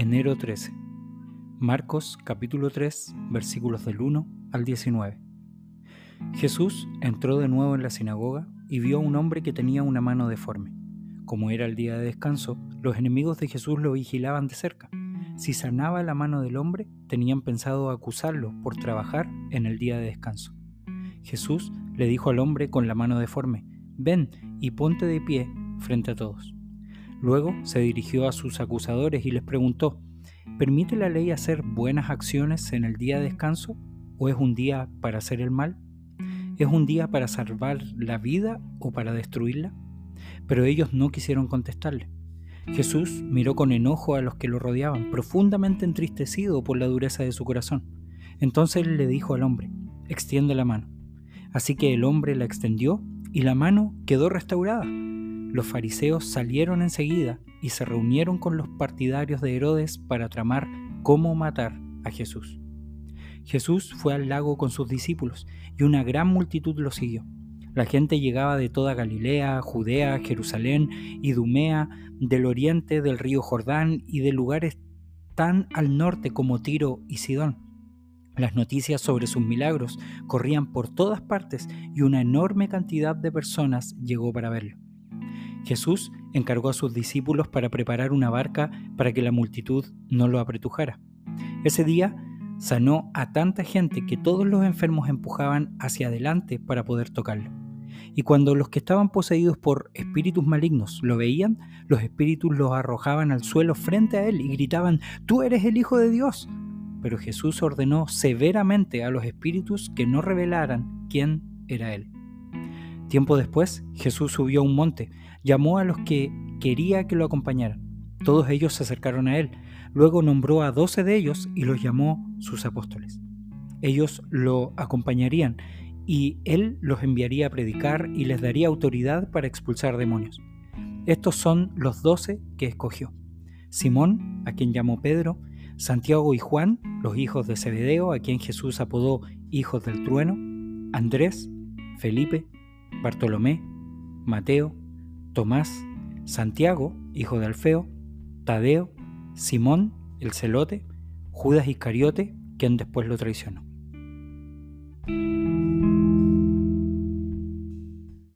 Enero 13. Marcos capítulo 3 versículos del 1 al 19. Jesús entró de nuevo en la sinagoga y vio a un hombre que tenía una mano deforme. Como era el día de descanso, los enemigos de Jesús lo vigilaban de cerca. Si sanaba la mano del hombre, tenían pensado acusarlo por trabajar en el día de descanso. Jesús le dijo al hombre con la mano deforme, ven y ponte de pie frente a todos. Luego se dirigió a sus acusadores y les preguntó, ¿permite la ley hacer buenas acciones en el día de descanso o es un día para hacer el mal? ¿Es un día para salvar la vida o para destruirla? Pero ellos no quisieron contestarle. Jesús miró con enojo a los que lo rodeaban, profundamente entristecido por la dureza de su corazón. Entonces le dijo al hombre, extiende la mano. Así que el hombre la extendió y la mano quedó restaurada. Los fariseos salieron enseguida y se reunieron con los partidarios de Herodes para tramar cómo matar a Jesús. Jesús fue al lago con sus discípulos y una gran multitud lo siguió. La gente llegaba de toda Galilea, Judea, Jerusalén, Idumea, del oriente del río Jordán y de lugares tan al norte como Tiro y Sidón. Las noticias sobre sus milagros corrían por todas partes y una enorme cantidad de personas llegó para verlo. Jesús encargó a sus discípulos para preparar una barca para que la multitud no lo apretujara. Ese día sanó a tanta gente que todos los enfermos empujaban hacia adelante para poder tocarlo. Y cuando los que estaban poseídos por espíritus malignos lo veían, los espíritus los arrojaban al suelo frente a él y gritaban, Tú eres el Hijo de Dios. Pero Jesús ordenó severamente a los espíritus que no revelaran quién era él. Tiempo después, Jesús subió a un monte, llamó a los que quería que lo acompañaran. Todos ellos se acercaron a él. Luego nombró a doce de ellos y los llamó sus apóstoles. Ellos lo acompañarían y él los enviaría a predicar y les daría autoridad para expulsar demonios. Estos son los doce que escogió. Simón, a quien llamó Pedro, Santiago y Juan, los hijos de Zebedeo, a quien Jesús apodó hijos del trueno, Andrés, Felipe, Bartolomé, Mateo, Tomás, Santiago, hijo de Alfeo, Tadeo, Simón, el celote, Judas Iscariote, quien después lo traicionó.